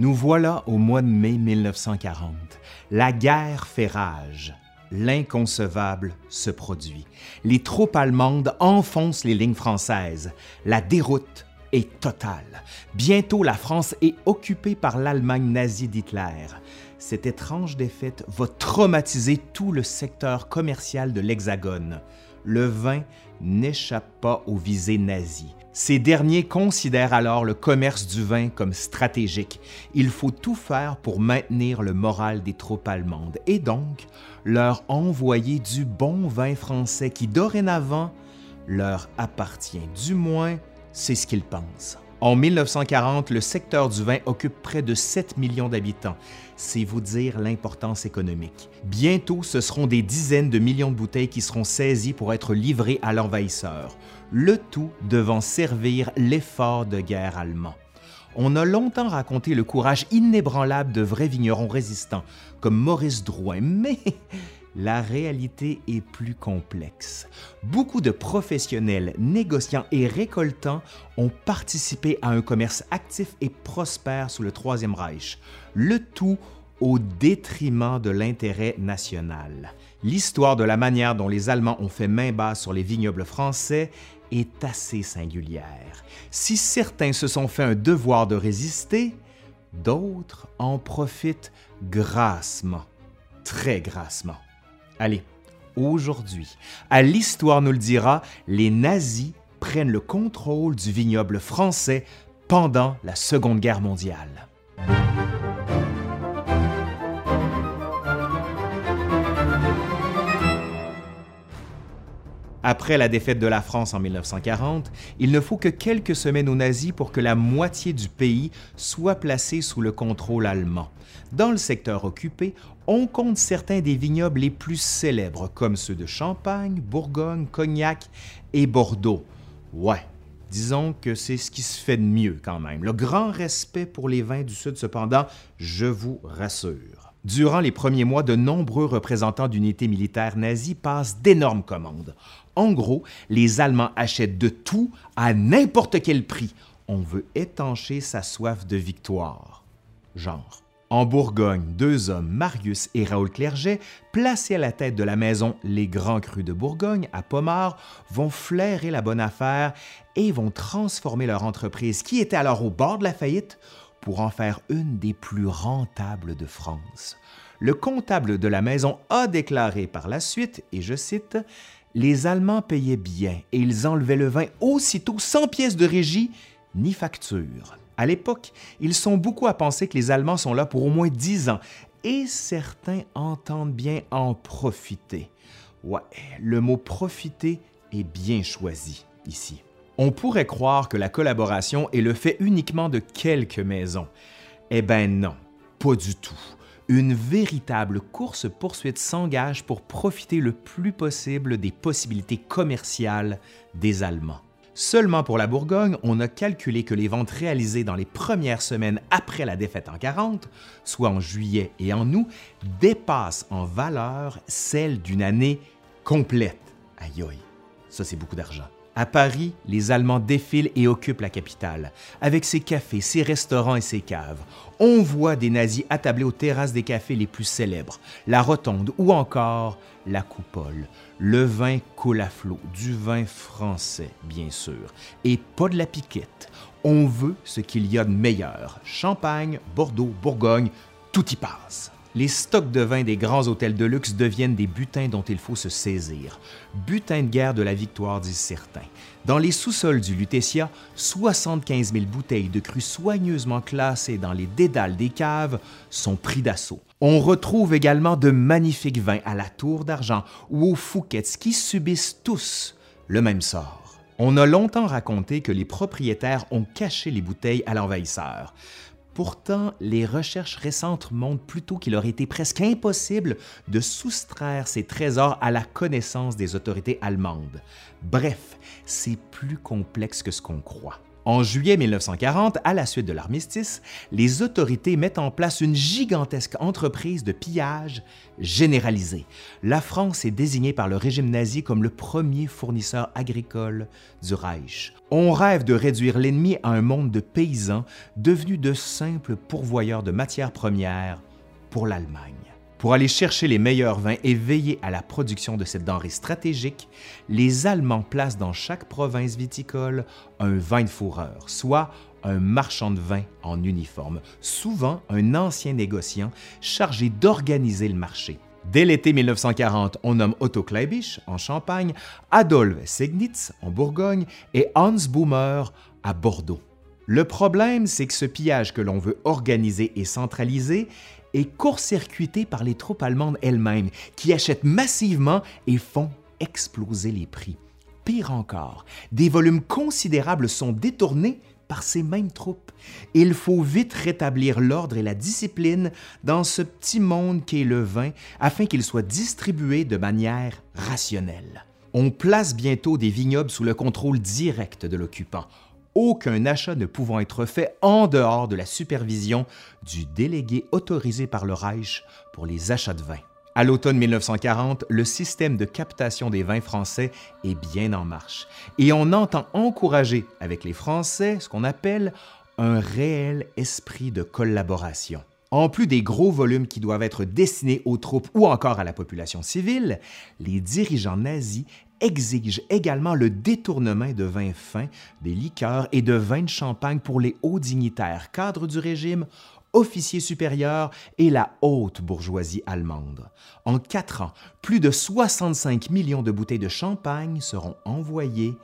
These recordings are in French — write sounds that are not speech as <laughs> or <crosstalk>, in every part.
Nous voilà au mois de mai 1940. La guerre fait rage. L'inconcevable se produit. Les troupes allemandes enfoncent les lignes françaises. La déroute est totale. Bientôt, la France est occupée par l'Allemagne nazie d'Hitler. Cette étrange défaite va traumatiser tout le secteur commercial de l'Hexagone. Le vin n'échappe pas aux visées nazies. Ces derniers considèrent alors le commerce du vin comme stratégique. Il faut tout faire pour maintenir le moral des troupes allemandes et donc leur envoyer du bon vin français qui dorénavant leur appartient. Du moins, c'est ce qu'ils pensent. En 1940, le secteur du vin occupe près de 7 millions d'habitants. C'est vous dire l'importance économique. Bientôt, ce seront des dizaines de millions de bouteilles qui seront saisies pour être livrées à l'envahisseur, le tout devant servir l'effort de guerre allemand. On a longtemps raconté le courage inébranlable de vrais vignerons résistants, comme Maurice Drouin, mais <laughs> la réalité est plus complexe. Beaucoup de professionnels, négociants et récoltants ont participé à un commerce actif et prospère sous le Troisième Reich, le tout au détriment de l'intérêt national. L'histoire de la manière dont les Allemands ont fait main basse sur les vignobles français est assez singulière. Si certains se sont fait un devoir de résister, d'autres en profitent grassement, très grassement. Allez, aujourd'hui, à l'Histoire nous le dira, les nazis prennent le contrôle du vignoble français pendant la Seconde Guerre mondiale. Après la défaite de la France en 1940, il ne faut que quelques semaines aux nazis pour que la moitié du pays soit placée sous le contrôle allemand. Dans le secteur occupé, on compte certains des vignobles les plus célèbres, comme ceux de Champagne, Bourgogne, Cognac et Bordeaux. Ouais, disons que c'est ce qui se fait de mieux quand même. Le grand respect pour les vins du Sud, cependant, je vous rassure. Durant les premiers mois, de nombreux représentants d'unités militaires nazies passent d'énormes commandes. En gros, les Allemands achètent de tout à n'importe quel prix. On veut étancher sa soif de victoire. Genre. En Bourgogne, deux hommes, Marius et Raoul Clerget, placés à la tête de la maison Les Grands Crus de Bourgogne à Pommard, vont flairer la bonne affaire et vont transformer leur entreprise, qui était alors au bord de la faillite, pour en faire une des plus rentables de France. Le comptable de la maison a déclaré par la suite, et je cite, Les Allemands payaient bien et ils enlevaient le vin aussitôt sans pièces de régie ni facture. À l'époque, ils sont beaucoup à penser que les Allemands sont là pour au moins dix ans, et certains entendent bien en profiter. Ouais, le mot profiter est bien choisi ici. On pourrait croire que la collaboration est le fait uniquement de quelques maisons. Eh ben non, pas du tout. Une véritable course-poursuite s'engage pour profiter le plus possible des possibilités commerciales des Allemands. Seulement pour la Bourgogne, on a calculé que les ventes réalisées dans les premières semaines après la défaite en 40, soit en juillet et en août, dépassent en valeur celles d'une année complète. Aïe aïe, ça c'est beaucoup d'argent. À Paris, les Allemands défilent et occupent la capitale, avec ses cafés, ses restaurants et ses caves. On voit des nazis attablés aux terrasses des cafés les plus célèbres, la Rotonde ou encore la Coupole. Le vin coule à flot, du vin français, bien sûr, et pas de la piquette. On veut ce qu'il y a de meilleur. Champagne, Bordeaux, Bourgogne, tout y passe. Les stocks de vin des grands hôtels de luxe deviennent des butins dont il faut se saisir. Butin de guerre de la victoire, disent certains. Dans les sous-sols du Lutetia, 75 000 bouteilles de cru soigneusement classées dans les dédales des caves sont pris d'assaut. On retrouve également de magnifiques vins à la Tour d'Argent ou aux Fouquettes qui subissent tous le même sort. On a longtemps raconté que les propriétaires ont caché les bouteilles à l'envahisseur. Pourtant, les recherches récentes montrent plutôt qu'il aurait été presque impossible de soustraire ces trésors à la connaissance des autorités allemandes. Bref, c'est plus complexe que ce qu'on croit. En juillet 1940, à la suite de l'armistice, les autorités mettent en place une gigantesque entreprise de pillage généralisé. La France est désignée par le régime nazi comme le premier fournisseur agricole du Reich. On rêve de réduire l'ennemi à un monde de paysans devenus de simples pourvoyeurs de matières premières pour l'Allemagne. Pour aller chercher les meilleurs vins et veiller à la production de cette denrée stratégique, les Allemands placent dans chaque province viticole un vin de fourreur, soit un marchand de vin en uniforme, souvent un ancien négociant chargé d'organiser le marché. Dès l'été 1940, on nomme Otto Kleibisch en Champagne, Adolf Segnitz en Bourgogne et Hans Boomer à Bordeaux. Le problème, c'est que ce pillage que l'on veut organiser et centraliser est court-circuité par les troupes allemandes elles-mêmes, qui achètent massivement et font exploser les prix. Pire encore, des volumes considérables sont détournés par ces mêmes troupes. Il faut vite rétablir l'ordre et la discipline dans ce petit monde qu'est le vin afin qu'il soit distribué de manière rationnelle. On place bientôt des vignobles sous le contrôle direct de l'occupant aucun achat ne pouvant être fait en dehors de la supervision du délégué autorisé par le Reich pour les achats de vin. À l'automne 1940, le système de captation des vins français est bien en marche et on entend encourager avec les Français ce qu'on appelle un réel esprit de collaboration. En plus des gros volumes qui doivent être destinés aux troupes ou encore à la population civile, les dirigeants nazis exigent également le détournement de vins fins, des liqueurs et de vins de champagne pour les hauts dignitaires, cadres du régime, officiers supérieurs et la haute bourgeoisie allemande. En quatre ans, plus de 65 millions de bouteilles de champagne seront envoyées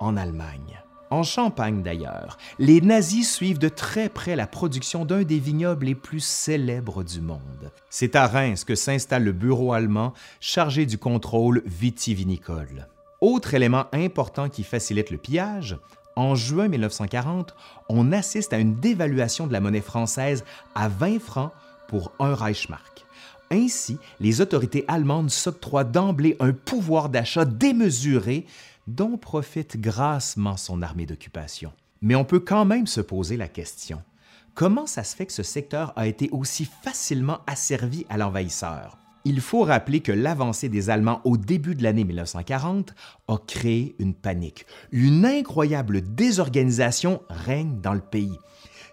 en Allemagne. En Champagne d'ailleurs, les nazis suivent de très près la production d'un des vignobles les plus célèbres du monde. C'est à Reims que s'installe le bureau allemand chargé du contrôle vitivinicole. Autre élément important qui facilite le pillage, en juin 1940, on assiste à une dévaluation de la monnaie française à 20 francs pour un Reichsmark. Ainsi, les autorités allemandes s'octroient d'emblée un pouvoir d'achat démesuré dont profite grassement son armée d'occupation. Mais on peut quand même se poser la question, comment ça se fait que ce secteur a été aussi facilement asservi à l'envahisseur? Il faut rappeler que l'avancée des Allemands au début de l'année 1940 a créé une panique. Une incroyable désorganisation règne dans le pays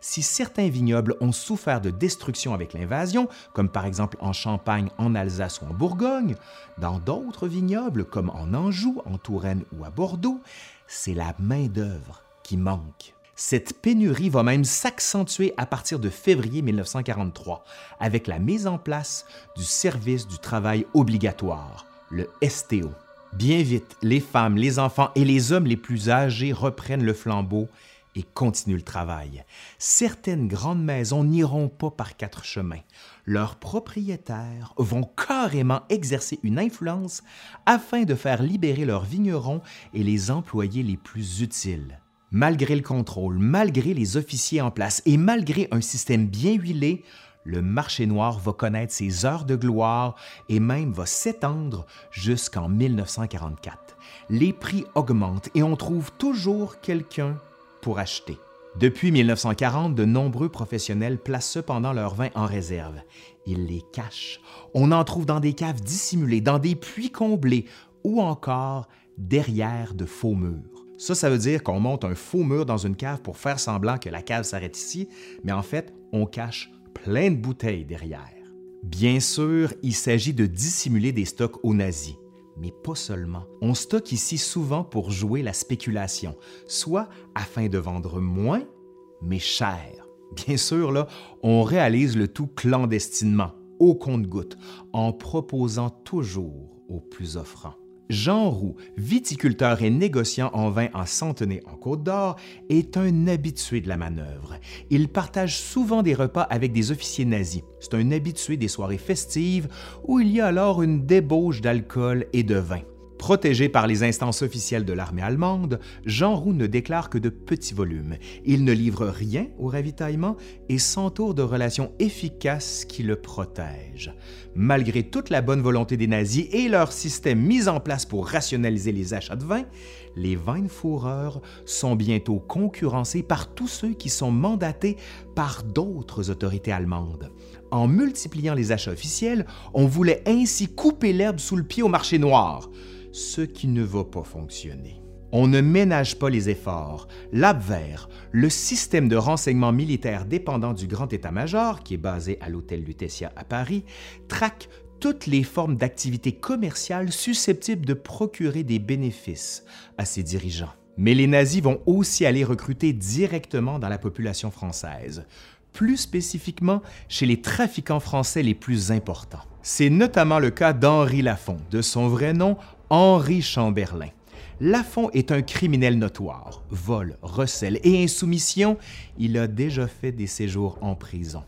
si certains vignobles ont souffert de destruction avec l'invasion, comme par exemple en Champagne, en Alsace ou en Bourgogne, dans d'autres vignobles, comme en Anjou, en Touraine ou à Bordeaux, c'est la main-d'œuvre qui manque. Cette pénurie va même s'accentuer à partir de février 1943 avec la mise en place du service du travail obligatoire, le STO. Bien vite, les femmes, les enfants et les hommes les plus âgés reprennent le flambeau et continuent le travail. Certaines grandes maisons n'iront pas par quatre chemins. Leurs propriétaires vont carrément exercer une influence afin de faire libérer leurs vignerons et les employés les plus utiles. Malgré le contrôle, malgré les officiers en place et malgré un système bien huilé, le marché noir va connaître ses heures de gloire et même va s'étendre jusqu'en 1944. Les prix augmentent et on trouve toujours quelqu'un pour acheter. Depuis 1940, de nombreux professionnels placent cependant leurs vins en réserve. Ils les cachent. On en trouve dans des caves dissimulées, dans des puits comblés ou encore derrière de faux murs. Ça, ça veut dire qu'on monte un faux mur dans une cave pour faire semblant que la cave s'arrête ici, mais en fait, on cache plein de bouteilles derrière. Bien sûr, il s'agit de dissimuler des stocks aux nazis mais pas seulement. On stocke ici souvent pour jouer la spéculation, soit afin de vendre moins, mais cher. Bien sûr, là, on réalise le tout clandestinement, au compte-goutte, en proposant toujours aux plus offrants. Jean Roux, viticulteur et négociant en vin en Centenay en Côte d'Or, est un habitué de la manœuvre. Il partage souvent des repas avec des officiers nazis. C'est un habitué des soirées festives où il y a alors une débauche d'alcool et de vin. Protégé par les instances officielles de l'armée allemande, Jean Roux ne déclare que de petits volumes. Il ne livre rien au ravitaillement et s'entoure de relations efficaces qui le protègent. Malgré toute la bonne volonté des nazis et leur système mis en place pour rationaliser les achats de vin, les Weinfoureurs sont bientôt concurrencés par tous ceux qui sont mandatés par d'autres autorités allemandes. En multipliant les achats officiels, on voulait ainsi couper l'herbe sous le pied au marché noir ce qui ne va pas fonctionner. On ne ménage pas les efforts. L'Abwehr, le système de renseignement militaire dépendant du Grand État-major, qui est basé à l'hôtel Lutetia à Paris, traque toutes les formes d'activités commerciales susceptibles de procurer des bénéfices à ses dirigeants. Mais les nazis vont aussi aller recruter directement dans la population française, plus spécifiquement chez les trafiquants français les plus importants. C'est notamment le cas d'Henri Lafont, de son vrai nom Henri Chamberlain. Lafont est un criminel notoire. Vol, recel et insoumission, il a déjà fait des séjours en prison.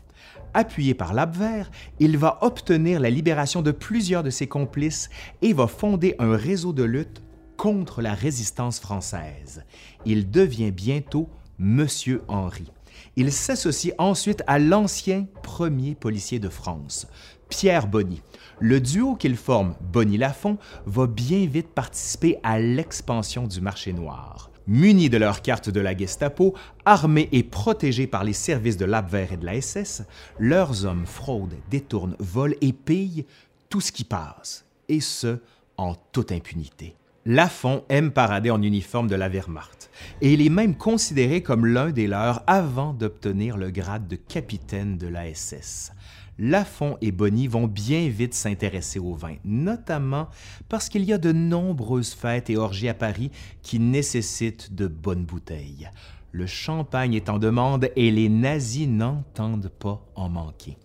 Appuyé par l'Abwehr, il va obtenir la libération de plusieurs de ses complices et va fonder un réseau de lutte contre la résistance française. Il devient bientôt Monsieur Henri. Il s'associe ensuite à l'ancien premier policier de France, Pierre Bonny. Le duo qu'ils forment, Bonny-Lafont, va bien vite participer à l'expansion du marché noir. Munis de leur carte de la Gestapo, armés et protégés par les services de l'Abwehr et de la SS, leurs hommes fraudent, détournent, volent et pillent tout ce qui passe, et ce, en toute impunité. Lafont aime parader en uniforme de la Wehrmacht, et il est même considéré comme l'un des leurs avant d'obtenir le grade de capitaine de la SS. Lafont et Bonny vont bien vite s'intéresser au vin, notamment parce qu'il y a de nombreuses fêtes et orgies à Paris qui nécessitent de bonnes bouteilles. Le champagne est en demande et les nazis n'entendent pas en manquer.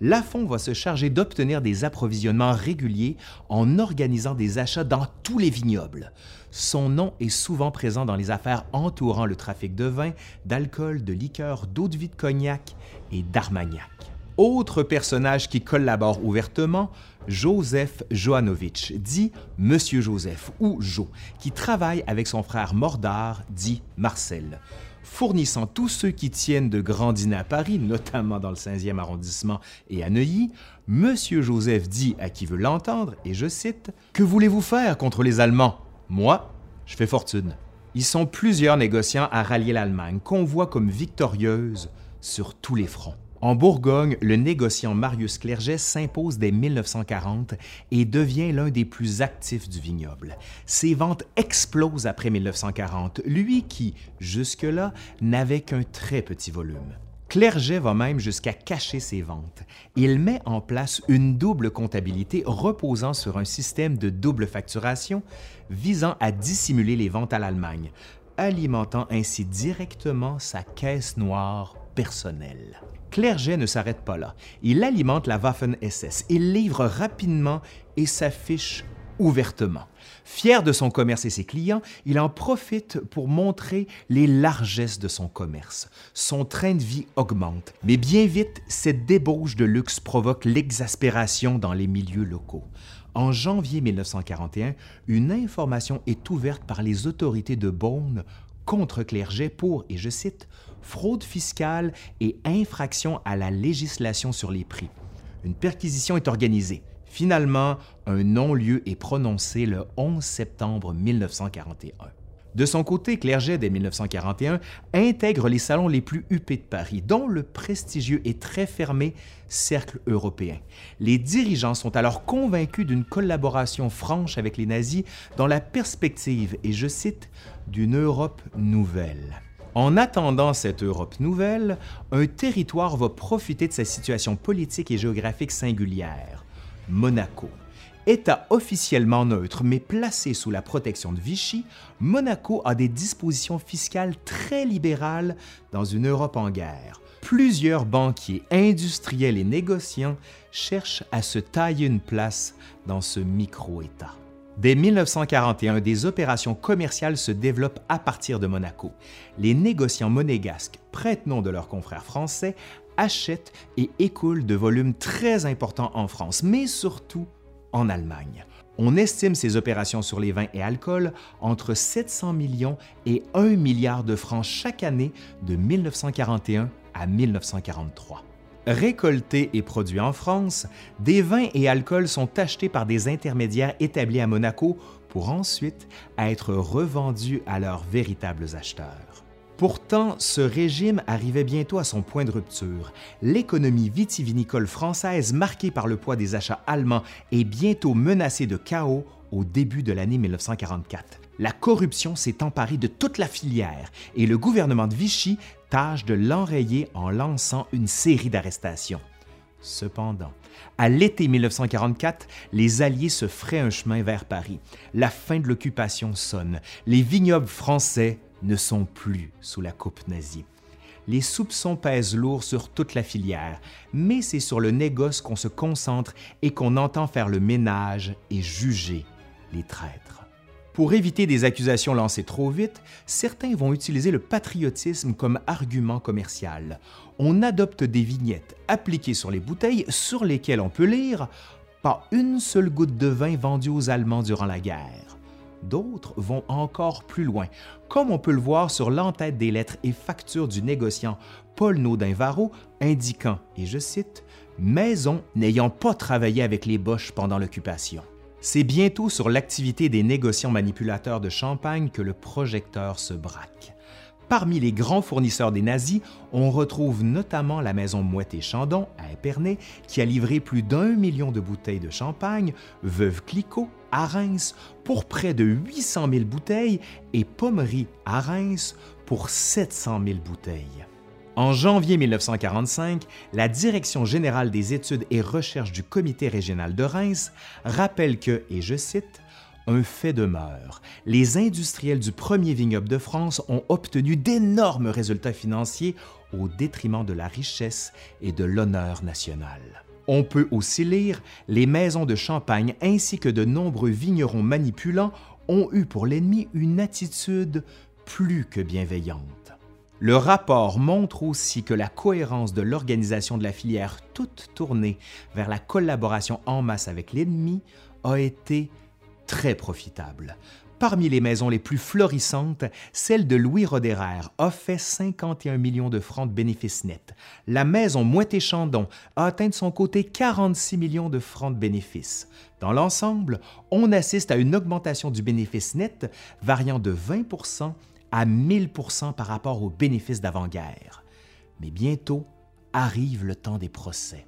Lafont va se charger d'obtenir des approvisionnements réguliers en organisant des achats dans tous les vignobles. Son nom est souvent présent dans les affaires entourant le trafic de vin, d'alcool, de liqueurs, d'eau de vie de cognac et d'armagnac. Autre personnage qui collabore ouvertement, Joseph Johanovitch, dit Monsieur Joseph ou Jo, qui travaille avec son frère Mordard, dit Marcel. Fournissant tous ceux qui tiennent de grands dîners à Paris, notamment dans le 5e arrondissement et à Neuilly, Monsieur Joseph dit à qui veut l'entendre, et je cite Que voulez-vous faire contre les Allemands? Moi, je fais fortune. Ils sont plusieurs négociants à rallier l'Allemagne, qu'on voit comme victorieuse sur tous les fronts. En Bourgogne, le négociant Marius Clerget s'impose dès 1940 et devient l'un des plus actifs du vignoble. Ses ventes explosent après 1940, lui qui, jusque-là, n'avait qu'un très petit volume. Clerget va même jusqu'à cacher ses ventes. Il met en place une double comptabilité reposant sur un système de double facturation visant à dissimuler les ventes à l'Allemagne, alimentant ainsi directement sa caisse noire personnelle. Clerget ne s'arrête pas là. Il alimente la Waffen-SS. Il livre rapidement et s'affiche ouvertement. Fier de son commerce et ses clients, il en profite pour montrer les largesses de son commerce. Son train de vie augmente, mais bien vite, cette débauche de luxe provoque l'exaspération dans les milieux locaux. En janvier 1941, une information est ouverte par les autorités de Beaune contre Clerget pour, et je cite, fraude fiscale et infraction à la législation sur les prix. Une perquisition est organisée. Finalement, un non-lieu est prononcé le 11 septembre 1941. De son côté, Clerget, dès 1941, intègre les salons les plus huppés de Paris, dont le prestigieux et très fermé Cercle européen. Les dirigeants sont alors convaincus d'une collaboration franche avec les nazis dans la perspective, et je cite, d'une Europe nouvelle. En attendant cette Europe nouvelle, un territoire va profiter de sa situation politique et géographique singulière, Monaco. État officiellement neutre mais placé sous la protection de Vichy, Monaco a des dispositions fiscales très libérales dans une Europe en guerre. Plusieurs banquiers, industriels et négociants cherchent à se tailler une place dans ce micro-État. Dès 1941, des opérations commerciales se développent à partir de Monaco. Les négociants monégasques, prête-nom de leurs confrères français, achètent et écoulent de volumes très importants en France, mais surtout en Allemagne. On estime ces opérations sur les vins et alcools entre 700 millions et 1 milliard de francs chaque année de 1941 à 1943. Récoltés et produits en France, des vins et alcools sont achetés par des intermédiaires établis à Monaco pour ensuite être revendus à leurs véritables acheteurs. Pourtant, ce régime arrivait bientôt à son point de rupture. L'économie vitivinicole française, marquée par le poids des achats allemands, est bientôt menacée de chaos au début de l'année 1944. La corruption s'est emparée de toute la filière et le gouvernement de Vichy tâche de l'enrayer en lançant une série d'arrestations. Cependant, à l'été 1944, les Alliés se feraient un chemin vers Paris. La fin de l'occupation sonne. Les vignobles français ne sont plus sous la coupe nazie. Les soupçons pèsent lourd sur toute la filière, mais c'est sur le négoce qu'on se concentre et qu'on entend faire le ménage et juger les traîtres. Pour éviter des accusations lancées trop vite, certains vont utiliser le patriotisme comme argument commercial. On adopte des vignettes appliquées sur les bouteilles sur lesquelles on peut lire Pas une seule goutte de vin vendue aux Allemands durant la guerre. D'autres vont encore plus loin, comme on peut le voir sur l'entête des lettres et factures du négociant Paul Naudin-Varro, indiquant, et je cite, Maison n'ayant pas travaillé avec les Boches pendant l'occupation. C'est bientôt sur l'activité des négociants manipulateurs de champagne que le projecteur se braque. Parmi les grands fournisseurs des nazis, on retrouve notamment la maison Mouette et Chandon à Épernay, qui a livré plus d'un million de bouteilles de champagne, Veuve Clicquot à Reims pour près de 800 000 bouteilles et Pommery à Reims pour 700 000 bouteilles. En janvier 1945, la Direction générale des études et recherches du Comité régional de Reims rappelle que, et je cite, un fait demeure. Les industriels du premier vignoble de France ont obtenu d'énormes résultats financiers au détriment de la richesse et de l'honneur national. On peut aussi lire Les maisons de champagne ainsi que de nombreux vignerons manipulants ont eu pour l'ennemi une attitude plus que bienveillante. Le rapport montre aussi que la cohérence de l'organisation de la filière toute tournée vers la collaboration en masse avec l'ennemi a été très profitable. Parmi les maisons les plus florissantes, celle de Louis Roderer a fait 51 millions de francs de bénéfices nets. La maison Moët-Chandon a atteint de son côté 46 millions de francs de bénéfices. Dans l'ensemble, on assiste à une augmentation du bénéfice net variant de 20% à 1000% par rapport aux bénéfices d'avant-guerre. Mais bientôt arrive le temps des procès.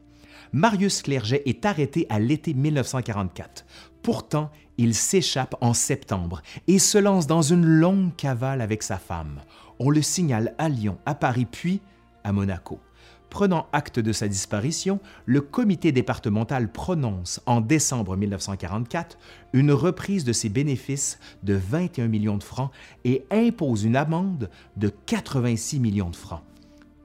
Marius Clerget est arrêté à l'été 1944. Pourtant, il s'échappe en septembre et se lance dans une longue cavale avec sa femme. On le signale à Lyon, à Paris, puis à Monaco. Prenant acte de sa disparition, le comité départemental prononce en décembre 1944 une reprise de ses bénéfices de 21 millions de francs et impose une amende de 86 millions de francs.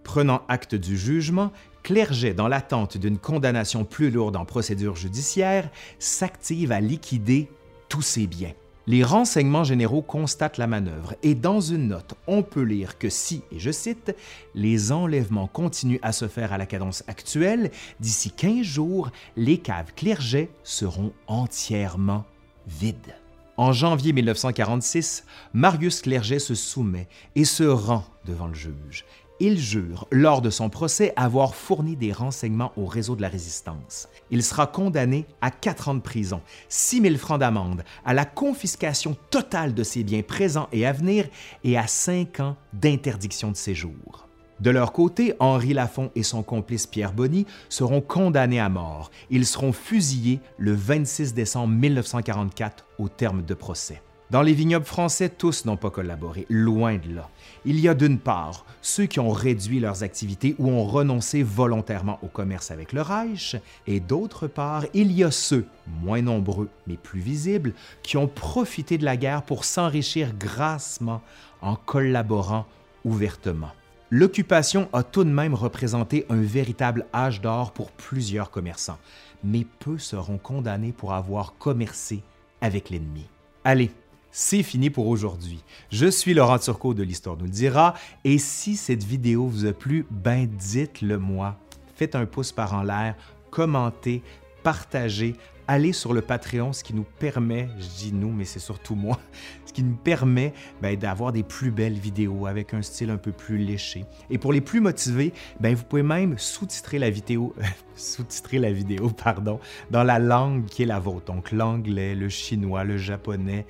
Prenant acte du jugement, Clerget, dans l'attente d'une condamnation plus lourde en procédure judiciaire, s'active à liquider tous ses biens. Les renseignements généraux constatent la manœuvre et dans une note, on peut lire que si, et je cite, les enlèvements continuent à se faire à la cadence actuelle, d'ici 15 jours, les caves Clerget seront entièrement vides. En janvier 1946, Marius Clerget se soumet et se rend devant le juge. Il jure, lors de son procès, avoir fourni des renseignements au réseau de la résistance. Il sera condamné à quatre ans de prison, 6 000 francs d'amende, à la confiscation totale de ses biens présents et à venir et à cinq ans d'interdiction de séjour. De leur côté, Henri Lafont et son complice Pierre Bonny seront condamnés à mort. Ils seront fusillés le 26 décembre 1944 au terme de procès. Dans les vignobles français, tous n'ont pas collaboré, loin de là. Il y a d'une part ceux qui ont réduit leurs activités ou ont renoncé volontairement au commerce avec le Reich, et d'autre part, il y a ceux, moins nombreux mais plus visibles, qui ont profité de la guerre pour s'enrichir grassement en collaborant ouvertement. L'occupation a tout de même représenté un véritable âge d'or pour plusieurs commerçants, mais peu seront condamnés pour avoir commercé avec l'ennemi. Allez, c'est fini pour aujourd'hui. Je suis Laurent Turcot de l'Histoire nous le dira, et si cette vidéo vous a plu, ben dites-le moi. Faites un pouce par en l'air, commentez, partagez, allez sur le Patreon, ce qui nous permet, je dis nous, mais c'est surtout moi, <laughs> ce qui nous permet ben, d'avoir des plus belles vidéos avec un style un peu plus léché. Et pour les plus motivés, ben, vous pouvez même sous-titrer la vidéo, <laughs> sous-titrer la vidéo, pardon, dans la langue qui est la vôtre, donc l'anglais, le chinois, le japonais,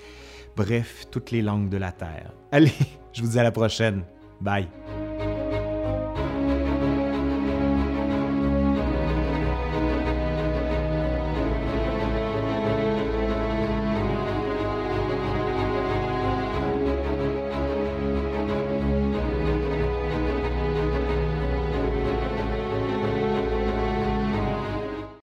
bref, toutes les langues de la Terre. Allez, <laughs> je vous dis à la prochaine. Bye.